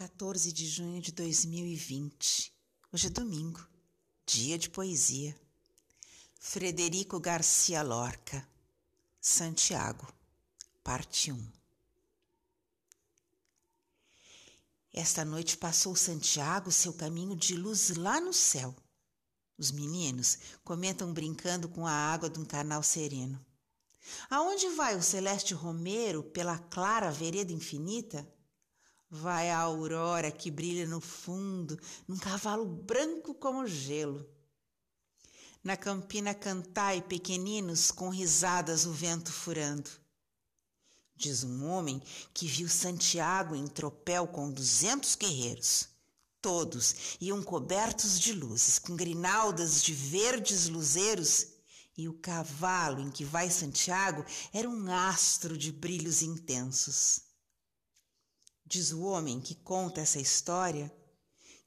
14 de junho de 2020. Hoje é domingo, dia de poesia. Frederico Garcia Lorca, Santiago, parte 1. Esta noite passou Santiago seu caminho de luz lá no céu. Os meninos comentam brincando com a água de um canal sereno. Aonde vai o celeste Romero pela clara vereda infinita? Vai a aurora que brilha no fundo, num cavalo branco como gelo. Na campina cantai pequeninos, com risadas o vento furando. Diz um homem que viu Santiago em tropel com duzentos guerreiros. Todos iam cobertos de luzes, com grinaldas de verdes luzeiros, e o cavalo em que vai Santiago era um astro de brilhos intensos. Diz o homem que conta essa história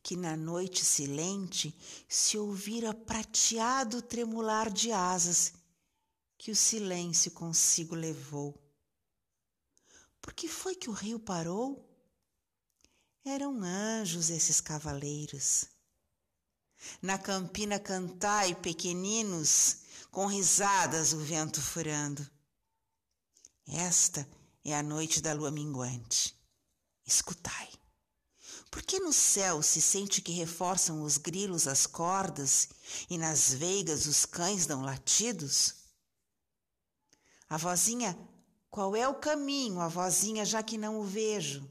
que na noite silente se ouvira prateado tremular de asas que o silêncio consigo levou. Por que foi que o rio parou? Eram anjos esses cavaleiros. Na campina cantai, pequeninos, com risadas o vento furando. Esta é a noite da lua minguante. Escutai. Por que no céu se sente que reforçam os grilos as cordas e nas veigas os cães dão latidos? A vozinha, qual é o caminho, a vozinha, já que não o vejo?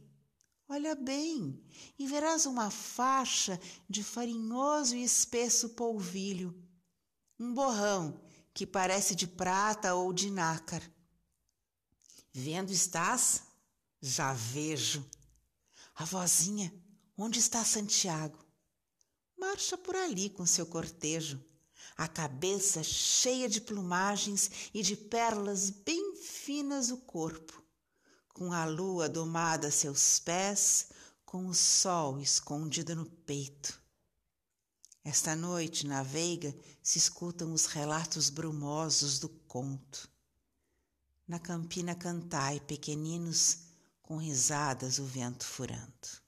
Olha bem, e verás uma faixa de farinhoso e espesso polvilho, um borrão que parece de prata ou de nácar. Vendo estás? Já vejo. A vozinha, onde está Santiago? Marcha por ali com seu cortejo, a cabeça cheia de plumagens e de pérolas bem finas o corpo, com a lua domada a seus pés, com o sol escondido no peito. Esta noite, na veiga, se escutam os relatos brumosos do conto. Na campina cantai, pequeninos, com risadas o vento furando.